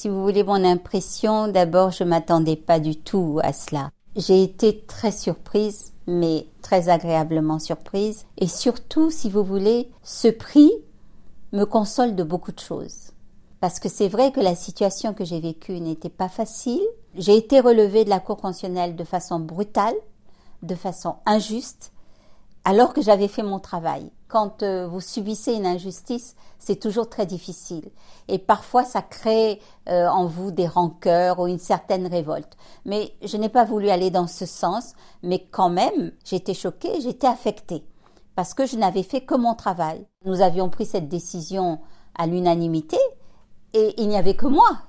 Si vous voulez mon impression, d'abord, je m'attendais pas du tout à cela. J'ai été très surprise, mais très agréablement surprise. Et surtout, si vous voulez, ce prix me console de beaucoup de choses. Parce que c'est vrai que la situation que j'ai vécue n'était pas facile. J'ai été relevée de la Cour constitutionnelle de façon brutale, de façon injuste, alors que j'avais fait mon travail. Quand euh, vous subissez une injustice, c'est toujours très difficile. Et parfois, ça crée euh, en vous des rancœurs ou une certaine révolte. Mais je n'ai pas voulu aller dans ce sens, mais quand même, j'étais choquée, j'étais affectée, parce que je n'avais fait que mon travail. Nous avions pris cette décision à l'unanimité, et il n'y avait que moi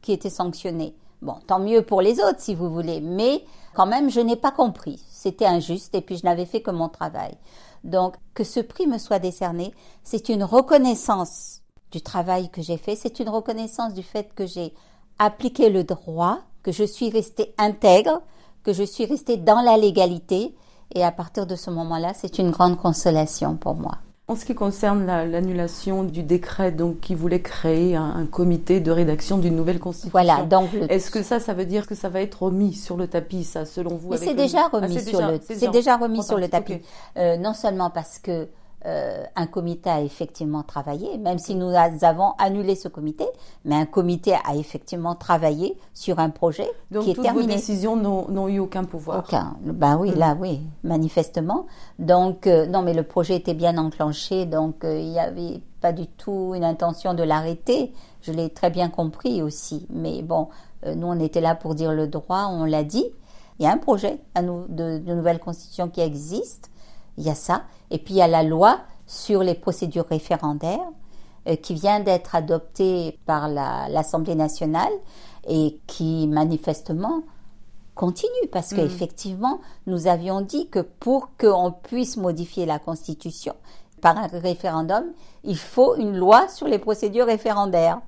qui était sanctionné. Bon, tant mieux pour les autres si vous voulez, mais quand même, je n'ai pas compris. C'était injuste et puis je n'avais fait que mon travail. Donc, que ce prix me soit décerné, c'est une reconnaissance du travail que j'ai fait, c'est une reconnaissance du fait que j'ai appliqué le droit, que je suis restée intègre, que je suis restée dans la légalité. Et à partir de ce moment-là, c'est une grande consolation pour moi. En ce qui concerne l'annulation du décret donc qui voulait créer un, comité de rédaction d'une nouvelle constitution, voilà. Donc est-ce que ça, ça veut dire que ça va être remis sur le tapis, ça, selon vous c'est déjà remis sur le, c'est déjà remis sur le tapis. Euh, non seulement parce que euh, un comité a effectivement travaillé, même si nous avons annulé ce comité, mais un comité a effectivement travaillé sur un projet Donc, qui est toutes terminé. vos décisions n'ont eu aucun pouvoir. Aucun. Ben oui, mm. là, oui, manifestement. Donc, euh, non, mais le projet était bien enclenché, donc euh, il n'y avait pas du tout une intention de l'arrêter. Je l'ai très bien compris aussi. Mais bon, nous, on était là pour dire le droit, on l'a dit. Il y a un projet à nous, de, de nouvelle constitution qui existe il y a ça. Et puis il y a la loi sur les procédures référendaires euh, qui vient d'être adoptée par l'Assemblée nationale et qui manifestement continue parce mm. qu'effectivement, nous avions dit que pour qu'on puisse modifier la Constitution par un référendum, il faut une loi sur les procédures référendaires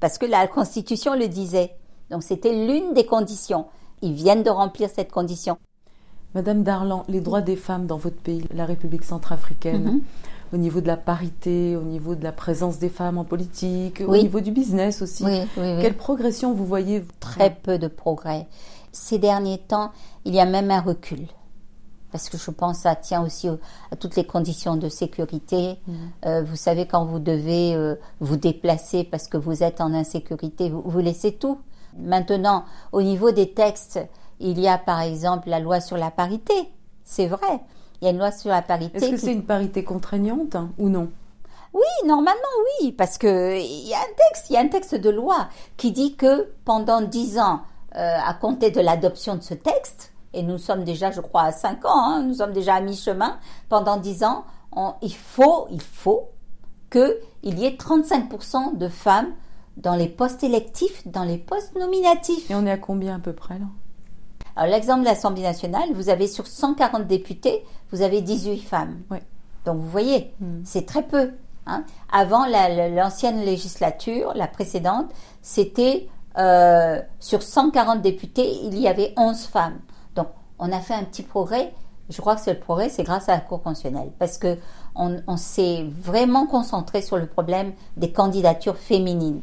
parce que la Constitution le disait. Donc c'était l'une des conditions. Ils viennent de remplir cette condition. Madame Darlan, les droits des femmes dans votre pays, la République centrafricaine, mhm. au niveau de la parité, au niveau de la présence des femmes en politique, au niveau du business aussi. Quelle progression vous voyez Très peu de progrès. Ces derniers temps, il y a même un recul. Parce que je pense que ça tient aussi à toutes les conditions de sécurité. Mhm. Euh, vous savez, quand vous devez euh, vous déplacer parce que vous êtes en insécurité, vous, vous laissez tout. Maintenant, au niveau des textes, il y a par exemple la loi sur la parité. C'est vrai. Il y a une loi sur la parité. Est-ce que c'est une parité contraignante hein, ou non? Oui, normalement oui, parce que il y a un texte, il y a un texte de loi qui dit que pendant dix ans, euh, à compter de l'adoption de ce texte, et nous sommes déjà, je crois, à cinq ans, hein, nous sommes déjà à mi-chemin, pendant dix ans, il faut, il faut qu'il y ait 35% de femmes dans les postes électifs, dans les postes nominatifs. Et on est à combien à peu près là? L'exemple de l'Assemblée nationale, vous avez sur 140 députés, vous avez 18 femmes. Donc, vous voyez, hmm. c'est très peu. Hein. Avant l'ancienne législature, la précédente, c'était euh, sur 140 députés, il y avait 11 femmes. Donc, on a fait un petit progrès. Je crois que ce progrès, c'est grâce à la Cour constitutionnelle, parce que on s'est vraiment concentré sur le problème des candidatures féminines.